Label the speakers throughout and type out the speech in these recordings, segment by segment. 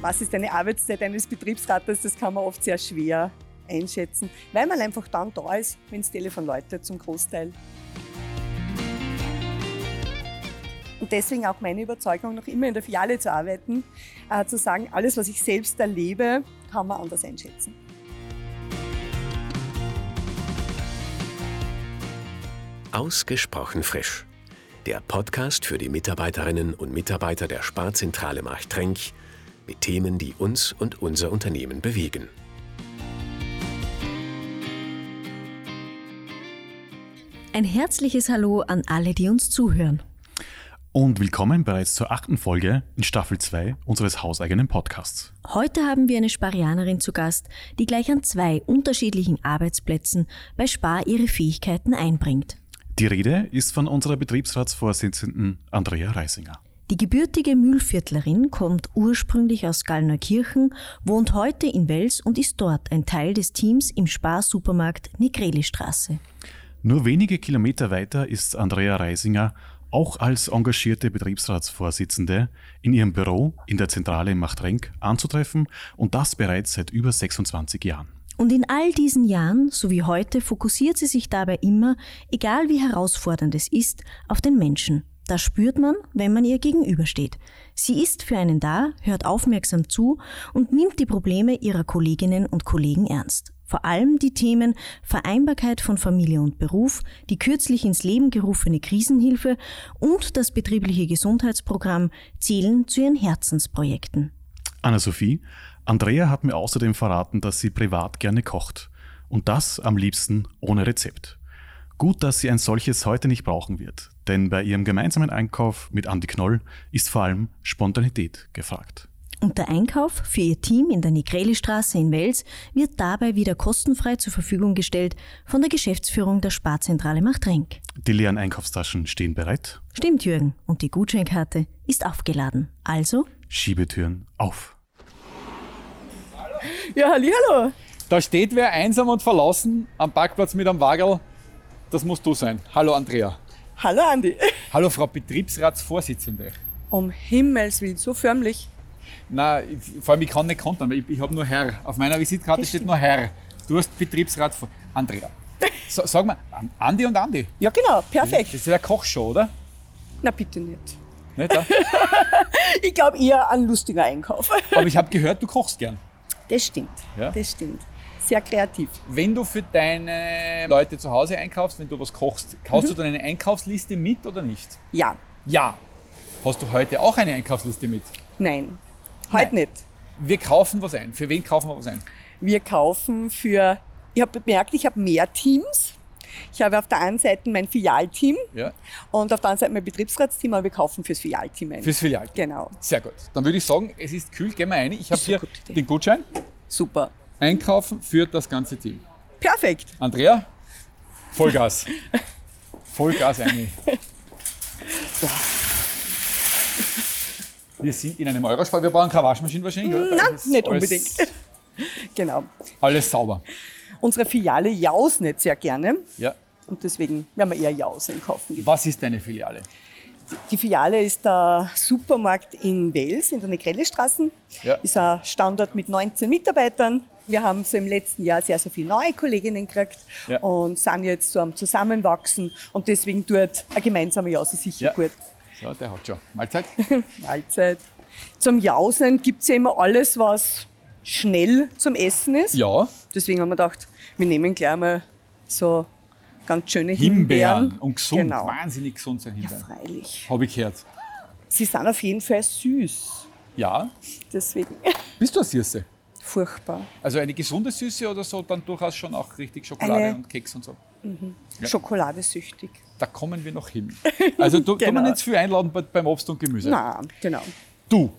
Speaker 1: was ist eine Arbeitszeit eines Betriebsrates, das kann man oft sehr schwer einschätzen, weil man einfach dann da ist, wenn das Telefon läutet zum Großteil. Und deswegen auch meine Überzeugung, noch immer in der Filiale zu arbeiten, äh, zu sagen, alles, was ich selbst erlebe, kann man anders einschätzen.
Speaker 2: Ausgesprochen frisch. Der Podcast für die Mitarbeiterinnen und Mitarbeiter der Sparzentrale Marchtrenk mit Themen, die uns und unser Unternehmen bewegen.
Speaker 3: Ein herzliches Hallo an alle, die uns zuhören.
Speaker 4: Und willkommen bereits zur achten Folge in Staffel 2 unseres hauseigenen Podcasts.
Speaker 3: Heute haben wir eine Sparianerin zu Gast, die gleich an zwei unterschiedlichen Arbeitsplätzen bei Spar ihre Fähigkeiten einbringt.
Speaker 4: Die Rede ist von unserer Betriebsratsvorsitzenden Andrea Reisinger.
Speaker 3: Die gebürtige Mühlviertlerin kommt ursprünglich aus Gallneukirchen, wohnt heute in Wels und ist dort ein Teil des Teams im Spar-Supermarkt Nigreli-Straße.
Speaker 4: Nur wenige Kilometer weiter ist Andrea Reisinger auch als engagierte Betriebsratsvorsitzende in ihrem Büro in der Zentrale in Machtrenk anzutreffen und das bereits seit über 26 Jahren.
Speaker 3: Und in all diesen Jahren, so wie heute, fokussiert sie sich dabei immer, egal wie herausfordernd es ist, auf den Menschen. Das spürt man, wenn man ihr gegenübersteht. Sie ist für einen da, hört aufmerksam zu und nimmt die Probleme ihrer Kolleginnen und Kollegen ernst. Vor allem die Themen Vereinbarkeit von Familie und Beruf, die kürzlich ins Leben gerufene Krisenhilfe und das betriebliche Gesundheitsprogramm zählen zu ihren Herzensprojekten.
Speaker 4: Anna-Sophie, Andrea hat mir außerdem verraten, dass sie privat gerne kocht. Und das am liebsten ohne Rezept. Gut, dass sie ein solches heute nicht brauchen wird, denn bei ihrem gemeinsamen Einkauf mit Andi Knoll ist vor allem Spontanität gefragt.
Speaker 3: Und der Einkauf für Ihr Team in der Nigreli-Straße in Wels wird dabei wieder kostenfrei zur Verfügung gestellt von der Geschäftsführung der Sparzentrale Machtrenk.
Speaker 4: Die leeren Einkaufstaschen stehen bereit.
Speaker 3: Stimmt, Jürgen. Und die Gutscheinkarte ist aufgeladen. Also
Speaker 4: Schiebetüren auf.
Speaker 1: Ja, hallo.
Speaker 5: Da steht wer einsam und verlassen am Parkplatz mit einem Wagel. Das musst du sein. Hallo Andrea.
Speaker 1: Hallo Andi.
Speaker 5: Hallo Frau Betriebsratsvorsitzende.
Speaker 1: Um Himmels Willen, so förmlich.
Speaker 5: Na, ich- vor allem ich kann nicht kontern, weil ich, ich habe nur Herr. Auf meiner Visitkarte steht nur Herr. Du hast Betriebsrat Andrea. So, sag mal, Andi und Andi.
Speaker 1: Ja, genau,
Speaker 5: Das
Speaker 1: perfekt.
Speaker 5: ist ja eine Kochshow, oder?
Speaker 1: Na bitte nicht.
Speaker 5: Nicht, ja?
Speaker 1: Ich glaube eher ein lustiger Einkauf.
Speaker 5: Aber ich habe gehört, du kochst gern.
Speaker 1: Das stimmt.
Speaker 5: Ja?
Speaker 1: Das stimmt. Sehr kreativ.
Speaker 5: Wenn du für deine Leute zu Hause einkaufst, wenn du was kochst, kaufst du dann eine Einkaufsliste mit oder nicht?
Speaker 1: Ja,
Speaker 5: Ja. Hast du heute auch eine Einkaufsliste mit?
Speaker 1: nein. Heute nicht.
Speaker 5: Wir kaufen was ein. Für wen kaufen wir was ein?
Speaker 1: Wir kaufen für, ich habe bemerkt, ich habe mehr Teams. Ich habe auf der einen Seite mein Filialteam
Speaker 5: Ja.
Speaker 1: und auf der anderen Seite mein Betriebsratsteam, aber wir kaufen fürs Filialteam ein.
Speaker 5: Fürs Filial.
Speaker 1: Genau.
Speaker 5: Sehr gut. Dann würde ich sagen, es ist kühl, gehen wir rein. Ich habe hier den Gutschein.
Speaker 1: Super.
Speaker 5: Einkaufen für das ganze Team.
Speaker 1: Perfekt.
Speaker 5: Andrea, Vollgas. Vollgas rein. Wir sind in einem Eurospar. Wir brauchen keine Waschmaschine wahrscheinlich, oder?
Speaker 1: Nein, nicht unbedingt. Genau.
Speaker 5: Alles sauber.
Speaker 1: Unsere Filiale Jaus nicht sehr gerne
Speaker 5: Ja.
Speaker 1: und deswegen werden wir eher Jaus einkaufen.
Speaker 5: Was ist deine Filiale?
Speaker 1: Die Filiale ist der Supermarkt in Wels, in der Negrelle-Straße.
Speaker 5: Ja.
Speaker 1: Ist ein Standort mit 19 Mitarbeitern. Wir haben so im letzten Jahr sehr, sehr viele neue Kolleginnen gekriegt
Speaker 5: Ja.
Speaker 1: und sind jetzt so am Zusammenwachsen und deswegen tut eine gemeinsame Jause sicher
Speaker 5: Ja.
Speaker 1: gut.
Speaker 5: So, der hat schon. Mahlzeit.
Speaker 1: Mahlzeit. Zum Jausen gibt es ja immer alles, was schnell zum Essen ist.
Speaker 5: Ja,
Speaker 1: Deswegen haben wir gedacht, wir nehmen gleich mal so ganz schöne Himbeeren.
Speaker 5: Himbeeren. Und gesund.
Speaker 1: Genau.
Speaker 5: Wahnsinnig gesund sind
Speaker 1: Ja,
Speaker 5: Himbeeren.
Speaker 1: freilich.
Speaker 5: Habe ich gehört.
Speaker 1: Sie sind auf jeden Fall süß.
Speaker 5: Ja.
Speaker 1: Deswegen
Speaker 5: Bist du eine Süße?
Speaker 1: Furchtbar.
Speaker 5: Also eine gesunde Süße oder so, dann durchaus schon auch richtig Schokolade
Speaker 1: Eine-
Speaker 5: und Keks und so. Ja.
Speaker 1: Schokoladesüchtig.
Speaker 5: Da kommen wir noch hin. Also du kann man
Speaker 1: Genau.
Speaker 5: zu viel einladen bei- beim Obst und Gemüse.
Speaker 1: Na, genau.
Speaker 5: Du,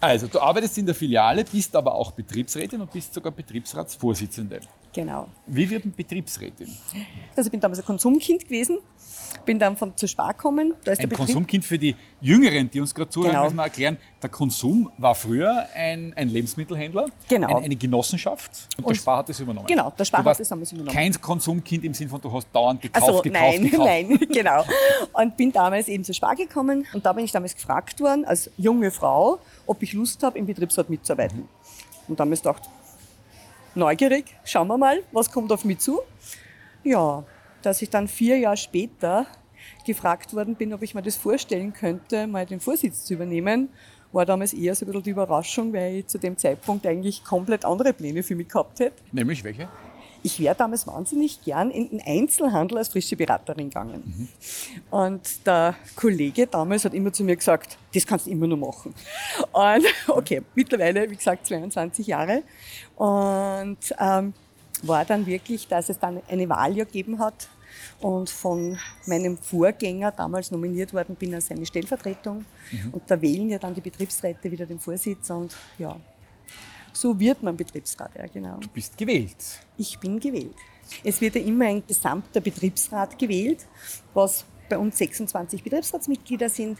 Speaker 5: also du arbeitest in der Filiale, bist aber auch Betriebsrätin und bist sogar Betriebsratsvorsitzende.
Speaker 1: Genau.
Speaker 5: Wie wird man Betriebsrätin?
Speaker 1: Also ich bin damals ein Konsumkind gewesen, bin dann von zur Spar gekommen. Da ist
Speaker 5: Ein
Speaker 1: der
Speaker 5: Konsumkind für die Jüngeren, die uns gerade zuhören,
Speaker 1: Genau.
Speaker 5: müssen wir erklären, der Konsum war früher ein, ein Lebensmittelhändler,
Speaker 1: Genau.
Speaker 5: ein, eine Genossenschaft und, der
Speaker 1: Und-
Speaker 5: Spar hat das übernommen.
Speaker 1: Genau, der Spar hat das damals übernommen.
Speaker 5: Kein Konsumkind im Sinn von, du hast dauernd gekauft,
Speaker 1: Also
Speaker 5: gekauft,
Speaker 1: nein,
Speaker 5: gekauft.
Speaker 1: nein, genau. Und bin damals eben zur Spar gekommen und da bin ich damals gefragt worden, als junge Frau, ob ich Lust habe, im Betriebsrat mitzuarbeiten. Und damals dachte neugierig, schauen wir mal, was kommt auf mich zu. Ja, dass ich dann vier Jahre später gefragt worden bin, ob ich mir das vorstellen könnte, mal den Vorsitz zu übernehmen, war damals eher so ein bisschen die Überraschung, weil ich zu dem Zeitpunkt eigentlich komplett andere Pläne für mich gehabt hätte.
Speaker 5: Nämlich welche?
Speaker 1: Ich wäre damals wahnsinnig gern in den Einzelhandel als frische Beraterin gegangen. Und der Kollege damals hat immer zu mir gesagt, das kannst du immer nur machen. Und okay, mittlerweile, wie gesagt, 22 Jahre. Und ähm, war dann wirklich, dass es dann eine Wahl ja gegeben hat und von meinem Vorgänger damals nominiert worden bin als seine Stellvertretung. Und da wählen ja dann die Betriebsräte wieder den Vorsitz und ja, so wird man Betriebsrat, ja genau.
Speaker 5: Du bist gewählt.
Speaker 1: Ich bin gewählt. Es wird ja immer ein gesamter Betriebsrat gewählt, was bei uns 26 Betriebsratsmitglieder sind.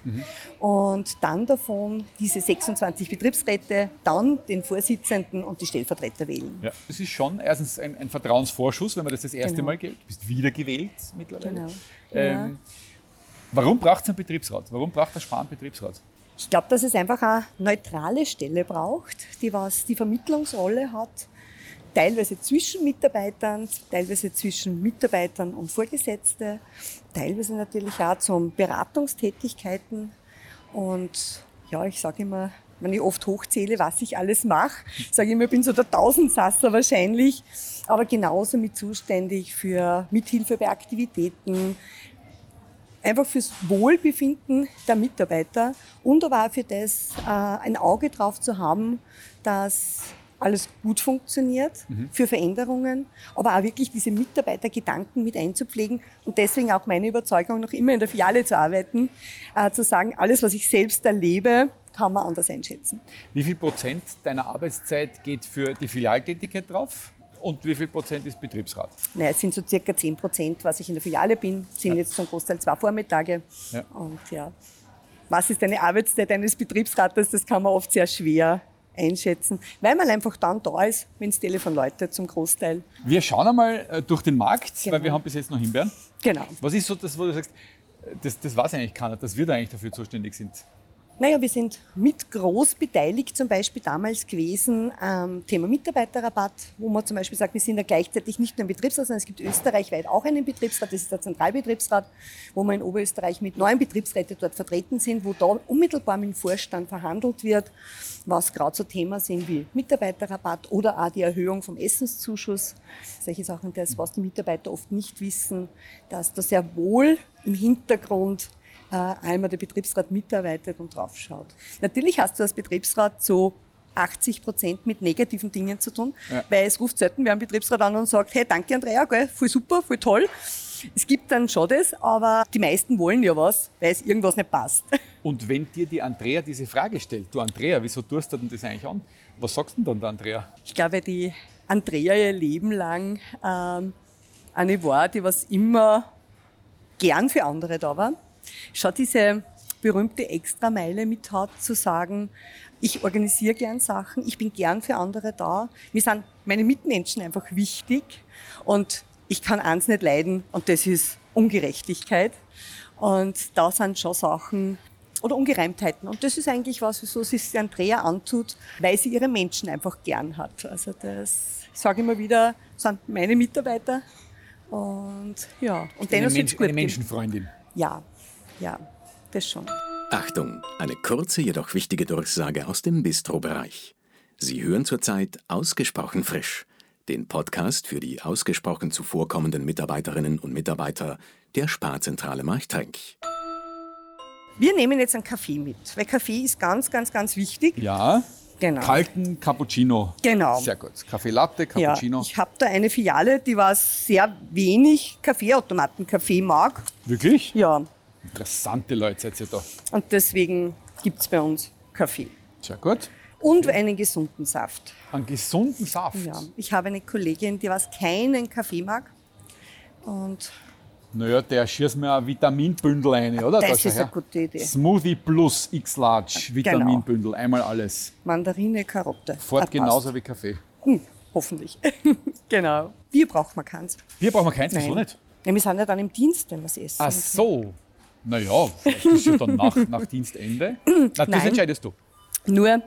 Speaker 1: Und dann davon diese 26 Betriebsräte dann den Vorsitzenden und die Stellvertreter wählen.
Speaker 5: Ja. Das ist schon erstens ein, ein Vertrauensvorschuss, wenn man das das erste
Speaker 1: Genau.
Speaker 5: Mal gilt. Du bist wieder gewählt mittlerweile.
Speaker 1: Genau.
Speaker 5: Ähm, warum braucht es einen Betriebsrat? Warum braucht der einen Betriebsrat?
Speaker 1: Ich glaube, dass es einfach eine neutrale Stelle braucht, die was die Vermittlungsrolle hat, teilweise zwischen Mitarbeitern, teilweise zwischen Mitarbeitern und Vorgesetzte, teilweise natürlich auch zum Beratungstätigkeiten. Und ja, ich sage immer, wenn ich oft hochzähle, was ich alles mache, sage ich immer, ich bin so der Tausendsasser wahrscheinlich, aber genauso mit zuständig für Mithilfe bei Aktivitäten, einfach fürs Wohlbefinden der Mitarbeiter und aber auch für das äh, ein Auge drauf zu haben, dass alles gut funktioniert für Veränderungen, aber auch wirklich diese Mitarbeitergedanken mit einzupflegen und deswegen auch meine Überzeugung, noch immer in der Filiale zu arbeiten, äh, zu sagen, alles, was ich selbst erlebe, kann man anders einschätzen.
Speaker 5: Wie viel Prozent deiner Arbeitszeit geht für die Filialtätigkeit drauf? Und wie viel Prozent ist Betriebsrat?
Speaker 1: Naja, es sind so circa 10 Prozent, was ich in der Filiale bin, sind jetzt zum Großteil zwei Vormittage.
Speaker 5: Ja.
Speaker 1: Und ja, was ist eine Arbeitszeit eines Betriebsrates, das kann man oft sehr schwer einschätzen, weil man einfach dann da ist, wenn das Telefon läutet zum Großteil.
Speaker 5: Wir schauen einmal äh, durch den Markt,
Speaker 1: Genau.
Speaker 5: weil wir haben bis jetzt noch Himbeeren.
Speaker 1: Genau.
Speaker 5: Was ist so das, wo du sagst, das, das weiß eigentlich keiner, dass wir da eigentlich dafür zuständig sind?
Speaker 1: Naja, wir sind mit groß beteiligt, zum Beispiel damals gewesen am Thema Mitarbeiterrabatt, wo man zum Beispiel sagt, wir sind ja gleichzeitig nicht nur ein Betriebsrat, sondern es gibt österreichweit auch einen Betriebsrat, das ist der Zentralbetriebsrat, wo wir in Oberösterreich mit neun Betriebsräten dort vertreten sind, wo da unmittelbar mit dem Vorstand verhandelt wird, was gerade so Themen sind wie Mitarbeiterrabatt oder auch die Erhöhung vom Essenszuschuss. Solche Sachen, das, was die Mitarbeiter oft nicht wissen, dass da sehr wohl im Hintergrund einmal der Betriebsrat mitarbeitet und draufschaut. Natürlich hast du als Betriebsrat so 80 Prozent mit negativen Dingen zu tun,
Speaker 5: Ja.
Speaker 1: weil es ruft selten wer am Betriebsrat an und sagt, hey, danke Andrea, gell, voll super, voll toll. Es gibt dann schon das, aber die meisten wollen ja was, weil es irgendwas nicht passt.
Speaker 5: Und wenn dir die Andrea diese Frage stellt, du Andrea, wieso tust du denn das eigentlich an? Was sagst du denn dann der Andrea?
Speaker 1: Ich glaube, die Andrea ihr Leben lang ähm, eine war, die was immer gern für andere da war. Schon diese berühmte Extrameile mit hat, zu sagen, ich organisiere gern Sachen, ich bin gern für andere da. Mir sind meine Mitmenschen einfach wichtig und ich kann eins nicht leiden und das ist Ungerechtigkeit. Und da sind schon Sachen oder Ungereimtheiten. Und das ist eigentlich was, wieso es Andrea antut, weil sie ihre Menschen einfach gern hat. Also das, ich sage immer wieder, sind meine Mitarbeiter. Und ja, und denen soll es gut
Speaker 5: eine. Menschenfreundin.
Speaker 1: Ja, ja, das schon.
Speaker 2: Achtung, eine kurze, jedoch wichtige Durchsage aus dem Bistro-Bereich. Sie hören zurzeit Ausgesprochen frisch, den Podcast für die ausgesprochen zuvorkommenden Mitarbeiterinnen und Mitarbeiter der Sparzentrale Marchtrenk.
Speaker 1: Wir nehmen jetzt einen Kaffee mit, weil Kaffee ist ganz, ganz, ganz wichtig.
Speaker 5: Ja,
Speaker 1: Genau.
Speaker 5: kalten Cappuccino.
Speaker 1: Genau.
Speaker 5: Sehr gut. Kaffee Latte,
Speaker 1: Ja,
Speaker 5: Cappuccino.
Speaker 1: ich habe da eine Filiale, die was sehr wenig Kaffeeautomaten-Kaffee mag.
Speaker 5: Wirklich?
Speaker 1: Ja,
Speaker 5: Interessante Leute seid ihr da.
Speaker 1: und deswegen gibt's bei uns Kaffee.
Speaker 5: Sehr gut.
Speaker 1: Und einen gesunden Saft.
Speaker 5: Einen gesunden Saft?
Speaker 1: Ja. Ich habe eine Kollegin, die was keinen Kaffee mag. Und
Speaker 5: naja, der schießt mir ein Vitaminbündel rein, oder?
Speaker 1: das
Speaker 5: Da
Speaker 1: ist eine gute Idee.
Speaker 5: Smoothie Plus X Large Vitaminbündel, einmal alles.
Speaker 1: Mandarine, Karotte.
Speaker 5: Fort genauso wie Kaffee.
Speaker 1: Hm, hoffentlich. genau. Bier braucht man keins.
Speaker 5: Bier brauchen wir keins, wieso nicht?
Speaker 1: Ja, wir sind ja dann im Dienst, wenn wir es essen.
Speaker 5: Ach so. Naja, das ist ja dann nach, nach Dienstende. Na, das
Speaker 1: Nein.
Speaker 5: entscheidest du.
Speaker 1: Nur,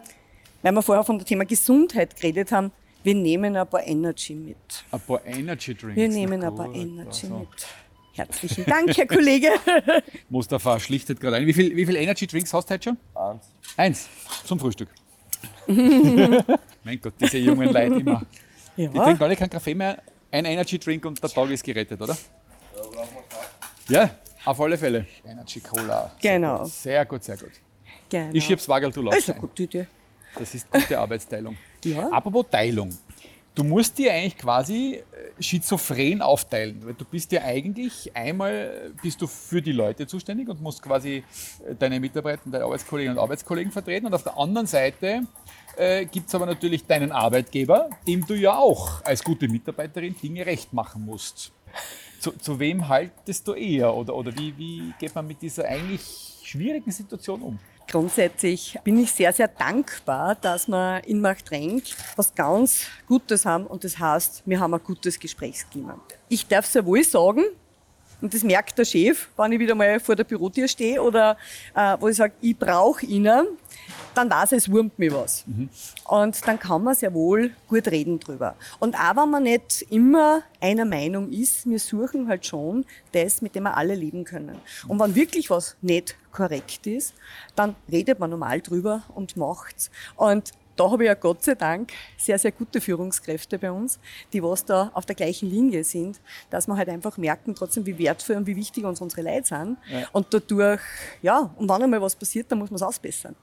Speaker 1: weil wir vorher von dem Thema Gesundheit geredet haben, wir nehmen ein paar Energy mit.
Speaker 5: Ein paar Energy Drinks.
Speaker 1: Wir nehmen
Speaker 5: Na
Speaker 1: ein paar Energy
Speaker 5: also.
Speaker 1: mit. Herzlichen Dank, Herr Kollege.
Speaker 5: Mustafa schlichtet gerade ein. Wie viel, wie viel Energy Drinks hast du heute schon?
Speaker 6: Eins.
Speaker 5: Eins. Zum Frühstück. mein Gott, diese jungen Leute immer. Die
Speaker 1: Ja,
Speaker 5: trinken alle keinen Kaffee mehr. Ein Energy Drink und der Tag ist gerettet, oder? Ja, auf alle Fälle. Energy Cola.
Speaker 1: genau.
Speaker 5: Sehr gut, sehr gut.
Speaker 1: genau.
Speaker 5: Ich schieb's Wagel, du
Speaker 1: Das
Speaker 5: laufst
Speaker 1: ist eine
Speaker 5: ein.
Speaker 1: gute Idee.
Speaker 5: Das ist gute Arbeitsteilung.
Speaker 1: Ja.
Speaker 5: Apropos Teilung. Du musst dir eigentlich quasi äh, schizophren aufteilen, weil du bist ja eigentlich einmal bist du für die Leute zuständig und musst quasi äh, deine Mitarbeiter, deine Arbeitskolleginnen und Arbeitskollegen vertreten und auf der anderen Seite äh, gibt es aber natürlich deinen Arbeitgeber, dem du ja auch als gute Mitarbeiterin Dinge recht machen musst. Zu, zu wem haltest du eher oder, oder wie, wie geht man mit dieser eigentlich schwierigen Situation um?
Speaker 1: Grundsätzlich bin ich sehr, sehr dankbar, dass wir in Machtrenk was ganz Gutes haben und das heißt, wir haben ein gutes Gesprächsklima. Ich darf sehr wohl sagen, und das merkt der Chef, wenn ich wieder mal vor der Bürotür stehe oder äh, wo ich sage, ich brauche ihn, dann weiß er, es wurmt mir was. Und dann kann man sehr wohl gut reden drüber. Und auch wenn man nicht immer einer Meinung ist, wir suchen halt schon das, mit dem wir alle leben können. Und wenn wirklich was nicht korrekt ist, dann redet man normal drüber und macht's. Und da habe ich ja Gott sei Dank sehr, sehr gute Führungskräfte bei uns, die was da auf der gleichen Linie sind, dass wir halt einfach merken trotzdem, wie wertvoll und wie wichtig uns unsere Leute sind. Und dadurch, ja, und wenn einmal was passiert, dann muss man es ausbessern.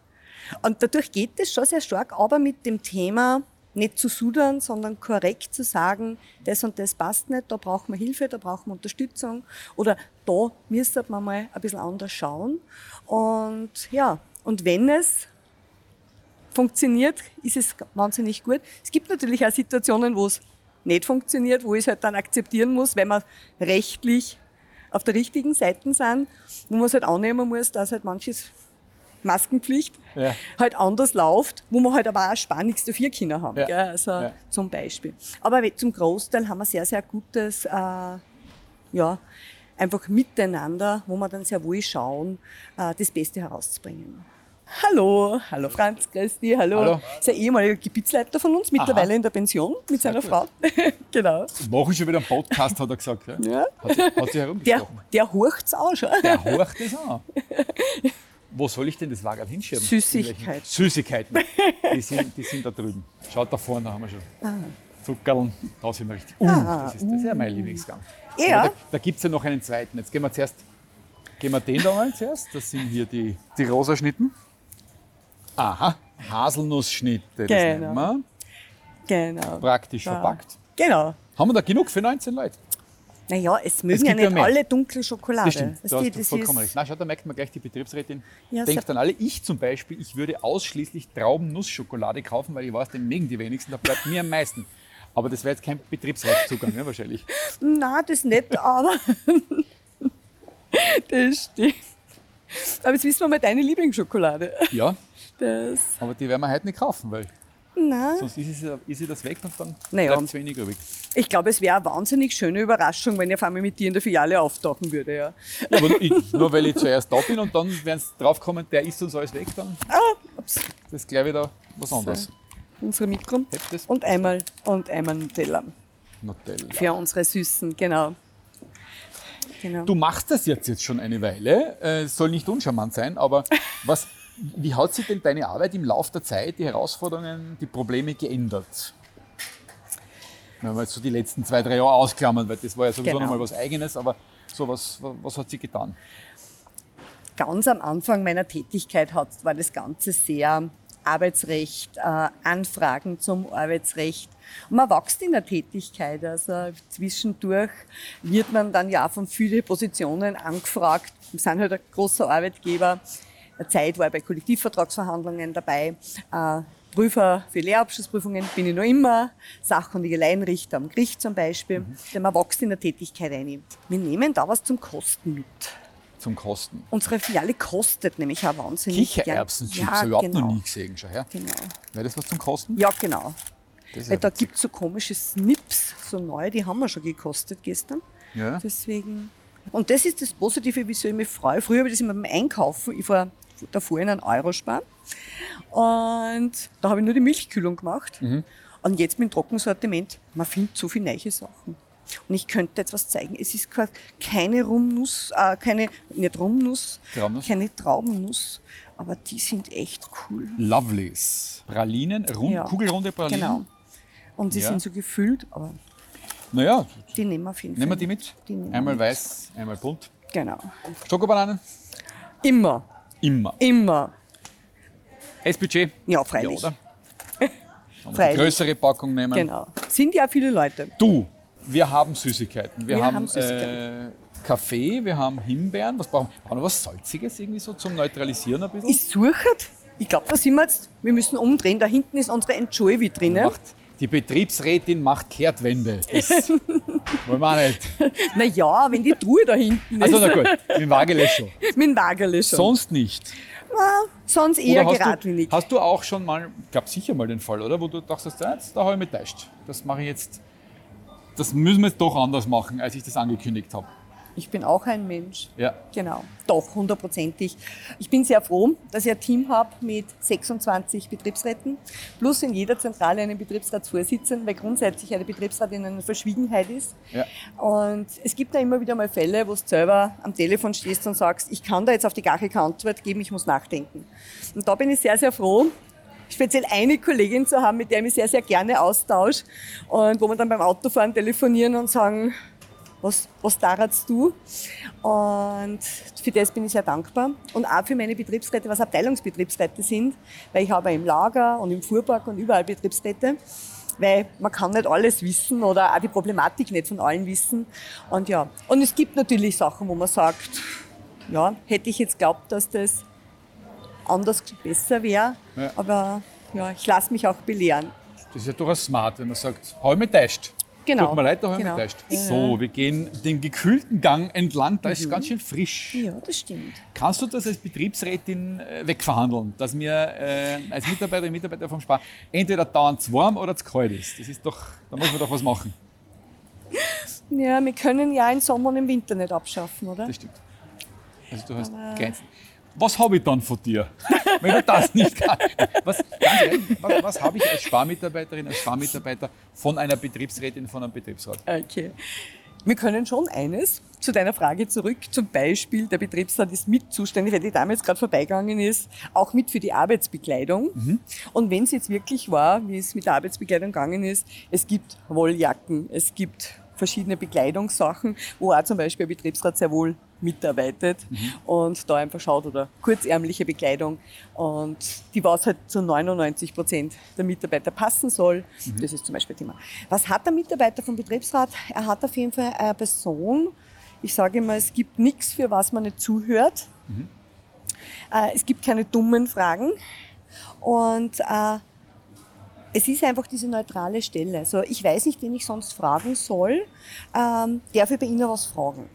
Speaker 1: Und dadurch geht es schon sehr stark, aber mit dem Thema nicht zu sudern, sondern korrekt zu sagen, das und das passt nicht, da brauchen wir Hilfe, da brauchen wir Unterstützung oder da müsste man mal ein bisschen anders schauen. Und ja, und wenn es funktioniert, ist es wahnsinnig gut. Es gibt natürlich auch Situationen, wo es nicht funktioniert, wo ich es halt dann akzeptieren muss, wenn wir rechtlich auf der richtigen Seite sind, wo man es halt annehmen muss, dass halt manches Maskenpflicht
Speaker 5: Ja.
Speaker 1: halt anders läuft, wo wir halt aber auch spar nichts dafür Kinder haben.
Speaker 5: Ja.
Speaker 1: Gell? Also
Speaker 5: Ja.
Speaker 1: zum Beispiel. Aber zum Großteil haben wir sehr, sehr gutes, äh, ja, einfach miteinander, wo wir dann sehr wohl schauen, äh, das Beste herauszubringen. Hallo, hallo Franz, Christi, hallo.
Speaker 5: Hallo.
Speaker 1: Ist ein ehemaliger Gebietsleiter von uns, mittlerweile in der Pension mit seiner
Speaker 5: gut.
Speaker 1: Frau. genau.
Speaker 5: Machen schon wieder einen Podcast, hat er gesagt. Ja?
Speaker 1: Ja.
Speaker 5: Hat, hat sich
Speaker 1: Der,
Speaker 5: herumgesprochen.
Speaker 1: der horcht's auch schon.
Speaker 5: Der horcht es an. Wo soll ich denn das Wagel hinschieben?
Speaker 1: Süßigkeit.
Speaker 5: In welchen- Süßigkeiten. Die sind, die sind da drüben. Schaut da vorne, da haben wir schon.
Speaker 1: Ah.
Speaker 5: Zuckerln, da sind wir richtig. Uh, das, ist, das ist ja mein Lieblingsgang.
Speaker 1: Ja.
Speaker 5: Aber Da, da gibt es ja noch einen zweiten. Jetzt gehen wir zuerst, gehen wir den da mal zuerst. Das sind hier die, die rosa Schnitten. Aha, Haselnussschnitte, das
Speaker 1: Genau.
Speaker 5: nennen wir.
Speaker 1: Genau.
Speaker 5: Praktisch
Speaker 1: Ja.
Speaker 5: verpackt.
Speaker 1: Genau.
Speaker 5: Haben wir da genug für 19 Leute?
Speaker 1: Naja, es mögen
Speaker 5: gibt
Speaker 1: ja nicht alle dunkle Schokolade.
Speaker 5: Das stimmt,
Speaker 1: Weißt
Speaker 5: da
Speaker 1: das
Speaker 5: vollkommen recht. Na, schau, da merkt man gleich, die Betriebsrätin
Speaker 1: Ja,
Speaker 5: denkt an alle. Ich zum Beispiel, ich würde ausschließlich Trauben-Nussschokolade kaufen, weil ich weiß, den mögen die wenigsten, da bleibt mir am meisten. Aber das wäre jetzt kein Betriebsratszugang, ja, wahrscheinlich.
Speaker 1: Na, das nicht, aber das stimmt. Aber jetzt wissen wir mal deine Lieblingsschokolade.
Speaker 5: Ja,
Speaker 1: Das,
Speaker 5: aber die werden wir heute nicht kaufen, weil
Speaker 1: na,
Speaker 5: sonst ist, es, ist sie das weg und dann
Speaker 1: Naja.
Speaker 5: bleibt zu wenig übrig.
Speaker 1: ich glaube, es wäre eine wahnsinnig schöne Überraschung, wenn ich auf einmal mit dir in der Filiale auftauchen würde. Ja.
Speaker 5: Ja, aber ich, nur weil ich zuerst da bin und dann werden sie draufkommen, der isst uns alles weg, dann
Speaker 1: Ah, ups,
Speaker 5: das ist gleich wieder was anderes.
Speaker 1: unsere Mikron.
Speaker 5: Hebt das?
Speaker 1: Und einmal, und einmal Nutella.
Speaker 5: Nutella.
Speaker 1: Für unsere Süßen, genau. genau.
Speaker 5: Du machst das jetzt, jetzt schon eine Weile. Äh, Es soll nicht uncharmant sein, aber was, wie hat sich denn deine Arbeit im Laufe der Zeit, die Herausforderungen, die Probleme geändert? Wenn wir jetzt so die letzten zwei, drei Jahre ausklammern, weil das war ja sowieso
Speaker 1: Genau.
Speaker 5: nochmal was Eigenes, aber so was, was hat sie getan?
Speaker 1: ganz am Anfang meiner Tätigkeit hat, war das Ganze sehr Arbeitsrecht, äh, Anfragen zum Arbeitsrecht. Und man wächst in der Tätigkeit. Also zwischendurch wird man dann ja von vielen Positionen angefragt. Wir sind halt ein großer Arbeitgeber. Zeit war ich bei Kollektivvertragsverhandlungen dabei. Äh, Prüfer für Lehrabschlussprüfungen bin ich noch immer, sachkundige Laienrichter am Gericht zum Beispiel.
Speaker 5: Mhm.
Speaker 1: Denn man wächst in der Tätigkeit ein. Wir nehmen da was zum Kosten mit.
Speaker 5: Zum Kosten.
Speaker 1: Unsere Filiale kostet nämlich auch wahnsinnig.
Speaker 5: Kichererbsenchips
Speaker 1: Ja,
Speaker 5: ich überhaupt
Speaker 1: genau.
Speaker 5: noch nie gesehen. Schau her.
Speaker 1: Genau.
Speaker 5: Wäre das was zum Kosten?
Speaker 1: Ja, genau.
Speaker 5: Das
Speaker 1: Weil
Speaker 5: ja
Speaker 1: da gibt es so komische Snips, so neu, die haben wir schon gekostet gestern.
Speaker 5: Ja.
Speaker 1: Deswegen. Und das ist das Positive, wieso ich mich freue. Früher habe ich das immer beim Einkaufen, ich war davor in einen Eurospar. Und da habe ich nur die Milchkühlung gemacht.
Speaker 5: Mhm.
Speaker 1: Und jetzt mit dem Trockensortiment, man findet so viele neue Sachen. Und ich könnte jetzt was zeigen. Es ist kein- keine Rumnuss, äh, keine, nicht Rumnuss,
Speaker 5: Traumnuss?
Speaker 1: keine Traubennuss, aber die sind echt cool.
Speaker 5: Lovelies. Pralinen, rund,
Speaker 1: Ja.
Speaker 5: kugelrunde Pralinen.
Speaker 1: Genau. Und die
Speaker 5: Ja.
Speaker 1: sind so gefüllt, aber
Speaker 5: Naja,
Speaker 1: die nehmen wir auf jeden
Speaker 5: nehmen wir
Speaker 1: Fall.
Speaker 5: die mit.
Speaker 1: Die
Speaker 5: einmal
Speaker 1: mit.
Speaker 5: weiß, einmal bunt.
Speaker 1: Genau.
Speaker 5: Schokobananen?
Speaker 1: Immer,
Speaker 5: Immer.
Speaker 1: immer.
Speaker 5: Essbudget?
Speaker 1: Ja, freilich.
Speaker 5: Ja, oder?
Speaker 1: Freilich.
Speaker 5: größere Packung nehmen?
Speaker 1: Genau. Sind ja viele Leute.
Speaker 5: Du, wir haben Süßigkeiten. Wir,
Speaker 1: Wir
Speaker 5: haben,
Speaker 1: haben Süßigkeiten.
Speaker 5: Äh, Kaffee, wir haben Himbeeren. Was brauchen wir? Brauchen wir was Salziges irgendwie so zum Neutralisieren ein bisschen?
Speaker 1: Ich suche, ich glaube, da sind wir jetzt, wir müssen umdrehen. Da hinten ist unsere Enjoy drin.
Speaker 5: Macht, die Betriebsrätin macht Kehrtwende. Das wollen wir nicht.
Speaker 1: Naja, wenn die Truhe da hinten
Speaker 5: Also
Speaker 1: ist.
Speaker 5: na gut, mit dem Waagele schon.
Speaker 1: Mit dem Wagerle schon.
Speaker 5: Sonst nicht.
Speaker 1: Na, sonst eher
Speaker 5: hast
Speaker 1: geradlinig.
Speaker 5: du, hast du auch schon mal, ich glaube sicher mal den Fall, oder? Wo du dachtest, ja, jetzt, da habe ich mich täuscht. Das mache ich jetzt, das müssen wir jetzt doch anders machen, als ich das angekündigt habe.
Speaker 1: Ich bin auch ein Mensch.
Speaker 5: Ja.
Speaker 1: Genau, doch, hundertprozentig. Ich bin sehr froh, dass ich ein Team habe mit 26 Betriebsräten, plus in jeder Zentrale einen Betriebsratsvorsitzenden, weil grundsätzlich eine Betriebsratin eine Verschwiegenheit ist.
Speaker 5: Ja.
Speaker 1: Und es gibt da immer wieder mal Fälle, wo du selber am Telefon stehst und sagst, ich kann da jetzt auf die Gache keine Antwort geben, ich muss nachdenken. Und da bin ich sehr, sehr froh, speziell eine Kollegin zu haben, mit der ich mich sehr, sehr gerne austausche und wo wir dann beim Autofahren telefonieren und sagen, was, was daratst du? Und für das bin ich sehr dankbar. Und auch für meine Betriebsräte, was Abteilungsbetriebsräte sind, weil ich habe im Lager und im Fuhrpark und überall Betriebsräte. Weil man kann nicht alles wissen oder auch die Problematik nicht von allen wissen. Und ja, und es gibt natürlich Sachen, wo man sagt, ja, hätte ich jetzt glaubt, dass das anders besser wäre.
Speaker 5: Ja.
Speaker 1: Aber ja, ich lasse mich auch belehren.
Speaker 5: Das ist ja durchaus smart, wenn man sagt, ich mich täuscht.
Speaker 1: Genau.
Speaker 5: Tut mir leid, da habe ich
Speaker 1: Genau. Ja.
Speaker 5: So, wir gehen den gekühlten Gang entlang, da ist es ganz schön frisch.
Speaker 1: Ja, das stimmt.
Speaker 5: Kannst du das als Betriebsrätin äh, wegverhandeln, dass mir äh, als Mitarbeiter, Mitarbeiter vom Spar entweder dauernd zu warm oder zu kalt ist? Das ist doch, da muss man doch was machen.
Speaker 1: Ja, wir können ja im Sommer und im Winter nicht abschaffen, oder?
Speaker 5: Das stimmt. Also du hast Grenzen. Was habe ich dann von dir, wenn du das nicht kannst? Was, ehrlich, was, was habe ich als Sparmitarbeiterin, als Sparmitarbeiter von einer Betriebsrätin, von einem Betriebsrat?
Speaker 1: Okay. Wir können schon eines zu deiner Frage zurück. Zum Beispiel, der Betriebsrat ist mit zuständig, weil die Dame jetzt gerade vorbeigegangen ist, auch mit für die Arbeitsbekleidung. Und wenn es jetzt wirklich war, wie es mit der Arbeitsbekleidung gegangen ist, es gibt Wolljacken, es gibt verschiedene Bekleidungssachen, wo auch zum Beispiel ein Betriebsrat sehr wohl mitarbeitet und da einfach schaut oder kurzärmliche Bekleidung und die was halt zu 99 Prozent der Mitarbeiter passen soll. Das ist zum Beispiel Thema. Was hat der Mitarbeiter vom Betriebsrat? Er hat auf jeden Fall eine Person, ich sage immer, es gibt nichts, für was man nicht zuhört. Äh, Es gibt keine dummen Fragen und äh, es ist einfach diese neutrale Stelle. Also ich weiß nicht, wen ich sonst fragen soll. Ähm, darf ich bei Ihnen was fragen?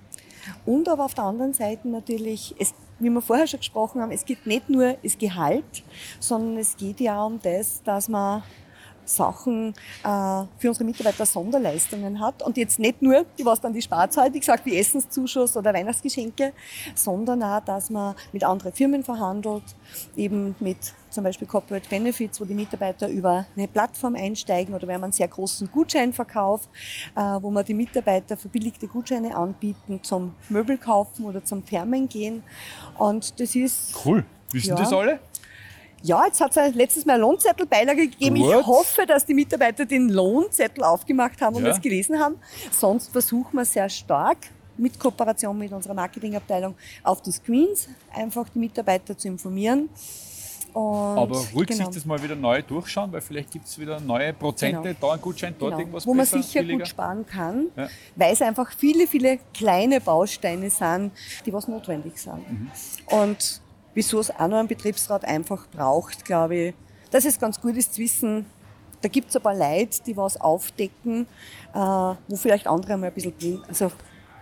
Speaker 1: Und aber auf der anderen Seite natürlich, es, wie wir vorher schon gesprochen haben, es geht nicht nur das Gehalt, sondern es geht ja um das, dass man Sachen äh, für unsere Mitarbeiter Sonderleistungen hat. Und jetzt nicht nur, die was dann die Sparzeit, wie gesagt, wie Essenszuschuss oder Weihnachtsgeschenke, sondern auch, dass man mit anderen Firmen verhandelt, eben mit zum Beispiel Corporate Benefits, wo die Mitarbeiter über eine Plattform einsteigen oder wenn man einen sehr großen Gutschein verkauft, äh, wo man die Mitarbeiter verbilligte Gutscheine anbieten zum Möbel kaufen oder zum Thermen gehen. Und das ist
Speaker 5: Cool. Wissen
Speaker 1: Ja.
Speaker 5: das alle?
Speaker 1: Ja, jetzt hat es letztes Mal Lohnzettelbeilage gegeben.
Speaker 5: Gut.
Speaker 1: Ich hoffe, dass die Mitarbeiter den Lohnzettel aufgemacht haben und
Speaker 5: Ja.
Speaker 1: das gelesen haben. Sonst versuchen wir sehr stark mit Kooperation mit unserer Marketingabteilung auf die Screens einfach die Mitarbeiter zu informieren. Und
Speaker 5: Aber ruhig
Speaker 1: genau,
Speaker 5: sich das mal wieder neu durchschauen, weil vielleicht gibt es wieder neue Prozente,
Speaker 1: Genau.
Speaker 5: da ein Gutschein, dort
Speaker 1: genau,
Speaker 5: irgendwas
Speaker 1: wo man
Speaker 5: besser,
Speaker 1: sicher
Speaker 5: billiger.
Speaker 1: gut sparen kann,
Speaker 5: Ja.
Speaker 1: weil es einfach viele, viele kleine Bausteine sind, die was notwendig sind.
Speaker 5: Mhm.
Speaker 1: Und wieso es auch noch einen Betriebsrat einfach braucht, glaube ich, dass es ganz gut ist zu wissen, da gibt es ein paar Leute, die was aufdecken, äh, wo vielleicht andere mal ein bisschen blind, also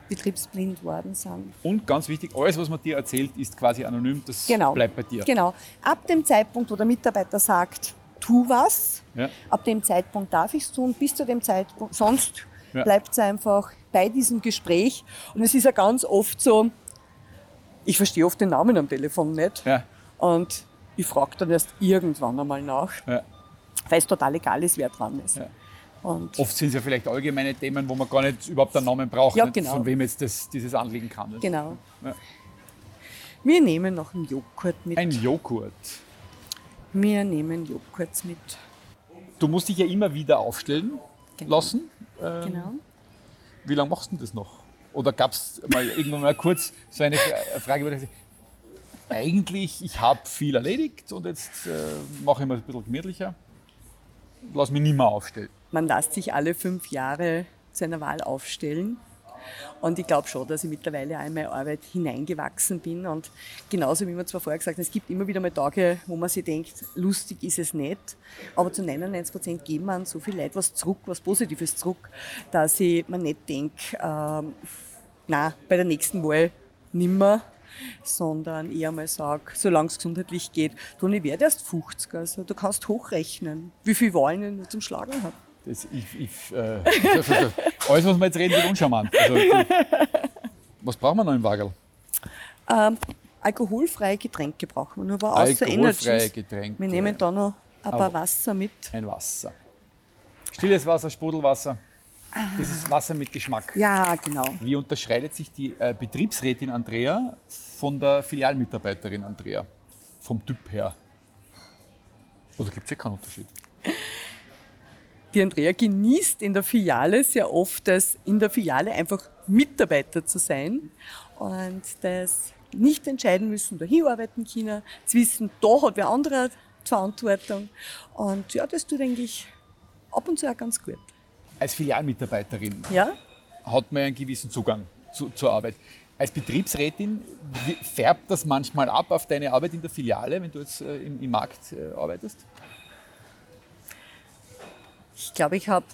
Speaker 1: betriebsblind worden sind.
Speaker 5: Und ganz wichtig, alles, was man dir erzählt, ist quasi anonym, das
Speaker 1: Genau.
Speaker 5: bleibt bei dir.
Speaker 1: Genau. Ab dem Zeitpunkt, wo der Mitarbeiter sagt, tu was,
Speaker 5: Ja.
Speaker 1: ab dem Zeitpunkt darf ich es tun, bis zu dem Zeitpunkt, sonst
Speaker 5: Ja.
Speaker 1: bleibt es einfach bei diesem Gespräch. Und es ist ja ganz oft so, ich verstehe oft den Namen am Telefon nicht.
Speaker 5: Ja.
Speaker 1: Und ich frage dann erst irgendwann einmal nach,
Speaker 5: Ja.
Speaker 1: weil es total egal ist, wer dran ist.
Speaker 5: Ja.
Speaker 1: Und
Speaker 5: Oft sind es ja vielleicht allgemeine Themen, wo man gar nicht überhaupt einen Namen braucht,
Speaker 1: Ja, genau.
Speaker 5: von wem jetzt das, dieses Anliegen kam. nicht?
Speaker 1: genau. Wir nehmen noch einen Joghurt mit.
Speaker 5: Ein Joghurt.
Speaker 1: Wir nehmen Joghurt mit.
Speaker 5: Du musst dich ja immer wieder aufstellen
Speaker 1: Genau.
Speaker 5: lassen. Ähm,
Speaker 1: Genau.
Speaker 5: Wie lange machst du denn das noch? Oder gab es mal irgendwann mal kurz so eine Fra- Frage, wo du sagst, eigentlich, ich habe viel erledigt und jetzt äh, mache ich mir ein bisschen gemütlicher. Lass mich nicht mehr aufstellen.
Speaker 1: Man lässt sich alle fünf Jahre zu einer Wahl aufstellen. Und ich glaube schon, dass ich mittlerweile auch in meine Arbeit hineingewachsen bin. Und genauso wie wir zwar vorher gesagt haben, es gibt immer wieder mal Tage, wo man sich denkt, lustig ist es nicht. Aber zu 99 Prozent geben man so viel Leid was zurück, was Positives zurück, dass ich mir nicht denke, ähm, na, bei der nächsten Wahl nimmer, sondern eher mal sage, solange es gesundheitlich geht, du, ich werde erst 50, also du kannst hochrechnen, wie viele Wahlen ich zum Schlagen habe.
Speaker 5: Das, ich, ich, äh, das, das, alles, was wir jetzt reden, wird uncharmant. Also, was brauchen wir noch im Wagel?
Speaker 1: Ähm, alkoholfreie Getränke brauchen wir nur, aber außer
Speaker 5: Alkoholfreie
Speaker 1: Energies.
Speaker 5: Getränke.
Speaker 1: Wir nehmen da noch ein paar Wasser mit.
Speaker 5: Ein Wasser. Stilles Wasser, Sprudelwasser. Das ist Wasser mit Geschmack.
Speaker 1: Ja, genau.
Speaker 5: Wie unterscheidet sich die äh, Betriebsrätin Andrea von der Filialmitarbeiterin Andrea? Vom Typ her? Oder gibt es ja keinen Unterschied?
Speaker 1: Die Andrea genießt in der Filiale sehr oft es, in der Filiale einfach Mitarbeiter zu sein und das nicht entscheiden müssen, da hinarbeiten können, zu wissen, da hat wer andere die Verantwortung. Und ja, das tut eigentlich ab und zu auch ganz gut.
Speaker 5: Als Filialmitarbeiterin
Speaker 1: Ja?
Speaker 5: hat man ja einen gewissen Zugang zu, zur Arbeit. Als Betriebsrätin färbt das manchmal ab auf deine Arbeit in der Filiale, wenn du jetzt äh, im, im Markt äh, arbeitest?
Speaker 1: Ich glaube, ich habe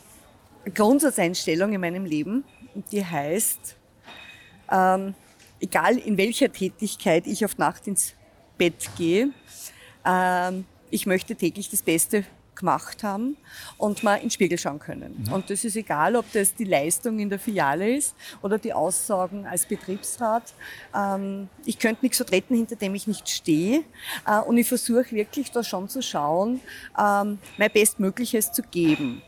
Speaker 1: eine Grundsatzeinstellung in meinem Leben, die heißt, ähm, egal in welcher Tätigkeit ich auf Nacht ins Bett gehe, ähm, ich möchte täglich das Beste gemacht haben und mal in den Spiegel schauen können. Und das ist egal, ob das die Leistung in der Filiale ist oder die Aussagen als Betriebsrat. Ähm, ich könnte nichts vertreten, hinter dem ich nicht stehe. Äh, und ich versuche wirklich da schon zu schauen, ähm, mein Bestmögliches zu geben.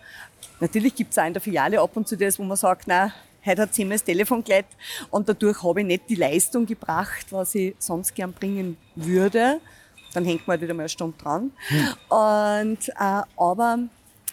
Speaker 1: Natürlich gibt es auch in der Filiale ab und zu das, wo man sagt, na, heute hat sie mir das Telefon geleitet und dadurch habe ich nicht die Leistung gebracht, was ich sonst gern bringen würde. Dann hängt man halt wieder mal eine Stunde dran. Und, äh, aber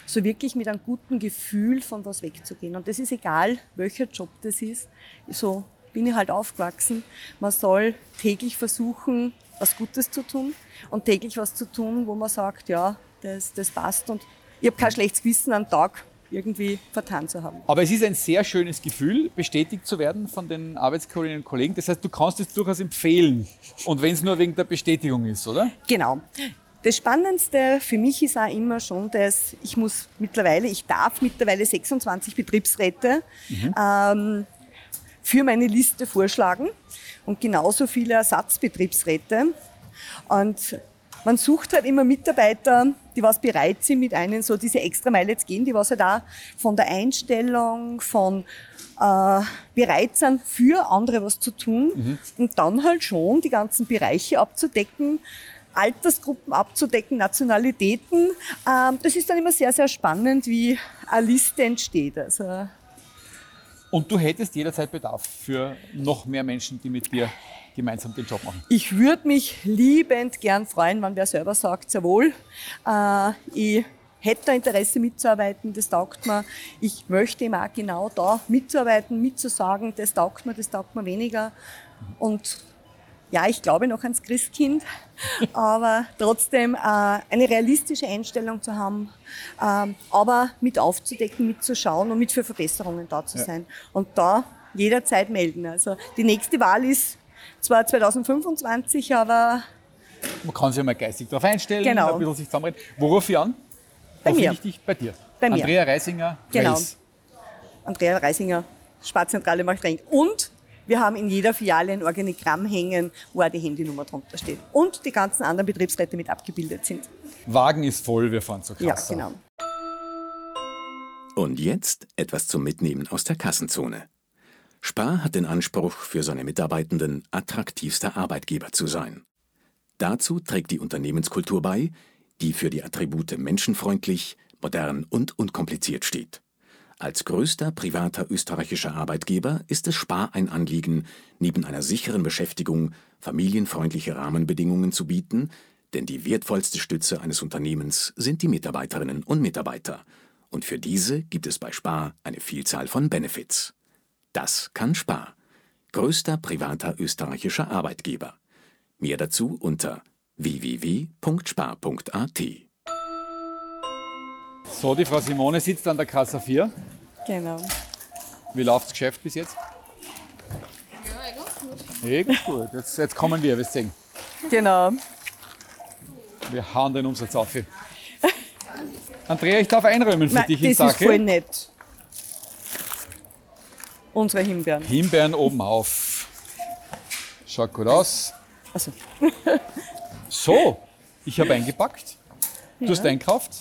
Speaker 1: so wirklich mit einem guten Gefühl von was wegzugehen. Und das ist egal, welcher Job das ist. So bin ich halt aufgewachsen. Man soll täglich versuchen, was Gutes zu tun und täglich was zu tun, wo man sagt, ja, das, das passt. Und ich habe kein schlechtes Gewissen am Tag irgendwie vertan zu haben.
Speaker 5: Aber es ist ein sehr schönes Gefühl, bestätigt zu werden von den Arbeitskolleginnen und Kollegen. Das heißt, du kannst es durchaus empfehlen. Und wenn es nur wegen der Bestätigung ist, oder?
Speaker 1: Genau. Das Spannendste für mich ist auch immer schon, dass ich muss mittlerweile, ich darf mittlerweile 26 Betriebsräte ähm, für meine Liste vorschlagen und genauso viele Ersatzbetriebsräte. Und man sucht halt immer Mitarbeiter, die was bereit sind, mit einem so diese extra Meile zu gehen, die was halt auch von der Einstellung, von äh, bereit sind, für andere was zu tun und dann halt schon die ganzen Bereiche abzudecken, Altersgruppen abzudecken, Nationalitäten. Ähm, das ist dann immer sehr, sehr spannend, wie eine Liste entsteht. Also
Speaker 5: Und du hättest jederzeit Bedarf für noch mehr Menschen, die mit dir gemeinsam den Job machen.
Speaker 1: Ich würde mich liebend gern freuen, wenn wer selber sagt, sehr wohl, äh, ich hätte da Interesse mitzuarbeiten, das taugt mir. Ich möchte eben auch genau da mitzuarbeiten, mitzusagen, das taugt mir, das taugt mir weniger. Und ja, ich glaube noch ans Christkind, aber trotzdem äh, eine realistische Einstellung zu haben, ähm, aber mit aufzudecken, mitzuschauen und mit für Verbesserungen da zu sein. Und da jederzeit melden. Also die nächste Wahl ist zwar 2025, aber
Speaker 5: Man kann sich ja mal geistig darauf einstellen,
Speaker 1: Genau.
Speaker 5: ein bisschen sich zusammenreden. Worauf ich an?
Speaker 1: Bei
Speaker 5: Wo
Speaker 1: mir.
Speaker 5: ich dich? Bei dir.
Speaker 1: Bei mir.
Speaker 5: Andrea Reisinger,
Speaker 1: Genau.
Speaker 5: Race.
Speaker 1: Andrea Reisinger, Sparzentrale macht Ring. Und wir haben in jeder Filiale ein Organigramm hängen, wo auch die Handynummer drunter steht. Und die ganzen anderen Betriebsräte mit abgebildet sind.
Speaker 5: Wagen ist voll, wir fahren zur
Speaker 1: Ja,
Speaker 5: Kasse.
Speaker 1: genau.
Speaker 2: Und jetzt etwas zum Mitnehmen aus der Kassenzone. Spar hat den Anspruch, für seine Mitarbeitenden attraktivster Arbeitgeber zu sein. Dazu trägt die Unternehmenskultur bei, die für die Attribute menschenfreundlich, modern und unkompliziert steht. Als größter privater österreichischer Arbeitgeber ist es Spar ein Anliegen, neben einer sicheren Beschäftigung familienfreundliche Rahmenbedingungen zu bieten, denn die wertvollste Stütze eines Unternehmens sind die Mitarbeiterinnen und Mitarbeiter. Und für diese gibt es bei Spar eine Vielzahl von Benefits. Das kann Spar. Größter privater österreichischer Arbeitgeber. Mehr dazu unter www.spar.at.
Speaker 5: So, die Frau Simone sitzt an der Kasse 4.
Speaker 1: Genau.
Speaker 5: Wie läuft das Geschäft bis jetzt? Ja, ganz gut. Jetzt, jetzt kommen wir, wir sehen.
Speaker 1: Genau.
Speaker 5: Wir hauen den Umsatz auf. Andrea, ich darf einräumen für
Speaker 1: Nein,
Speaker 5: dich in
Speaker 1: das ist voll
Speaker 5: Sache.
Speaker 1: nett. Unsere Himbeeren.
Speaker 5: Himbeeren oben auf. Schaut gut aus.
Speaker 1: Also,
Speaker 5: So, ich habe eingepackt. Du hast einkauft.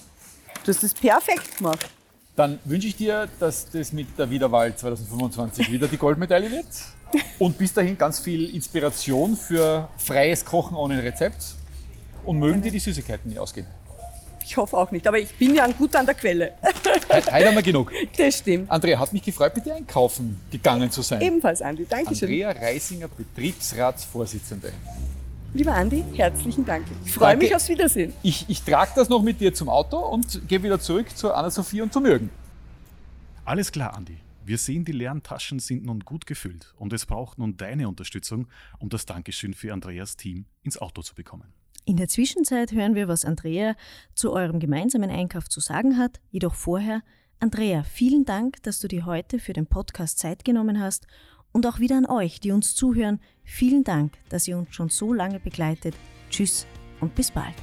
Speaker 1: du hast das perfekt gemacht.
Speaker 5: Dann wünsche ich dir, dass das mit der Wiederwahl 2025 wieder die Goldmedaille wird. Und bis dahin ganz viel Inspiration für freies Kochen ohne Rezept. Und mögen dir die Süßigkeiten nicht ausgehen.
Speaker 1: Ich hoffe auch nicht, aber ich bin ja gut an der Quelle.
Speaker 5: Heute heute haben wir genug.
Speaker 1: Das stimmt.
Speaker 5: Andrea, hat mich gefreut, mit dir einkaufen gegangen zu sein.
Speaker 1: Ebenfalls, Andi. Dankeschön.
Speaker 5: Andrea Reisinger, Betriebsratsvorsitzende.
Speaker 1: Lieber Andi, herzlichen Dank. Ich freue
Speaker 5: Danke.
Speaker 1: mich aufs Wiedersehen.
Speaker 5: Ich, ich trage das noch mit dir zum Auto und gehe wieder zurück zu Anna-Sophie und zu Mürgen.
Speaker 4: Alles klar, Andi. Wir sehen, die leeren Taschen sind nun gut gefüllt und es braucht nun deine Unterstützung, um das Dankeschön für Andreas Team ins Auto zu bekommen.
Speaker 3: In der Zwischenzeit hören wir, was Andrea zu eurem gemeinsamen Einkauf zu sagen hat. Jedoch vorher, Andrea, vielen Dank, dass du dir heute für den Podcast Zeit genommen hast. Und auch wieder an euch, die uns zuhören, vielen Dank, dass ihr uns schon so lange begleitet. Tschüss und bis bald.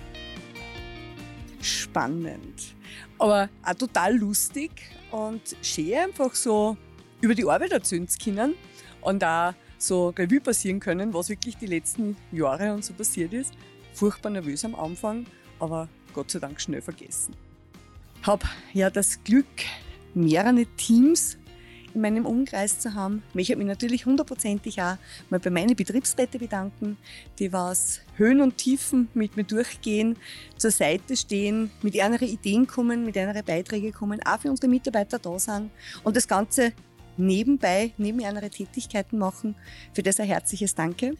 Speaker 1: Spannend. Aber auch total lustig und schön einfach so über die Arbeit erzählen zu können und auch so Revue passieren können, was wirklich die letzten Jahre und so passiert ist. Furchtbar nervös am Anfang, aber Gott sei Dank schnell vergessen. Hab ja das Glück, mehrere Teams in meinem Umkreis zu haben. Ich möchte mich natürlich hundertprozentig auch mal bei meinen Betriebsräten bedanken, die was Höhen und Tiefen mit mir durchgehen, zur Seite stehen, mit ihren Ideen kommen, mit ihren Beiträgen kommen, auch für unsere Mitarbeiter da sind und das Ganze nebenbei, neben ihren Tätigkeiten machen. Für das ein herzliches Danke.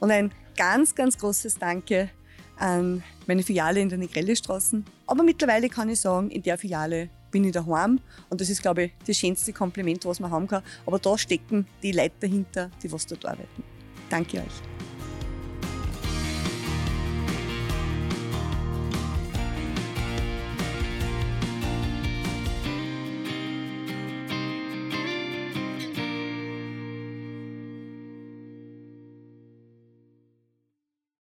Speaker 1: Und ein ganz, ganz großes Danke an meine Filiale in der Negrelle-Straßen. Aber mittlerweile kann ich sagen, in der Filiale bin ich daheim und das ist, glaube ich, das schönste Kompliment, was man haben kann. Aber da stecken die Leute dahinter, die was dort arbeiten. Danke euch.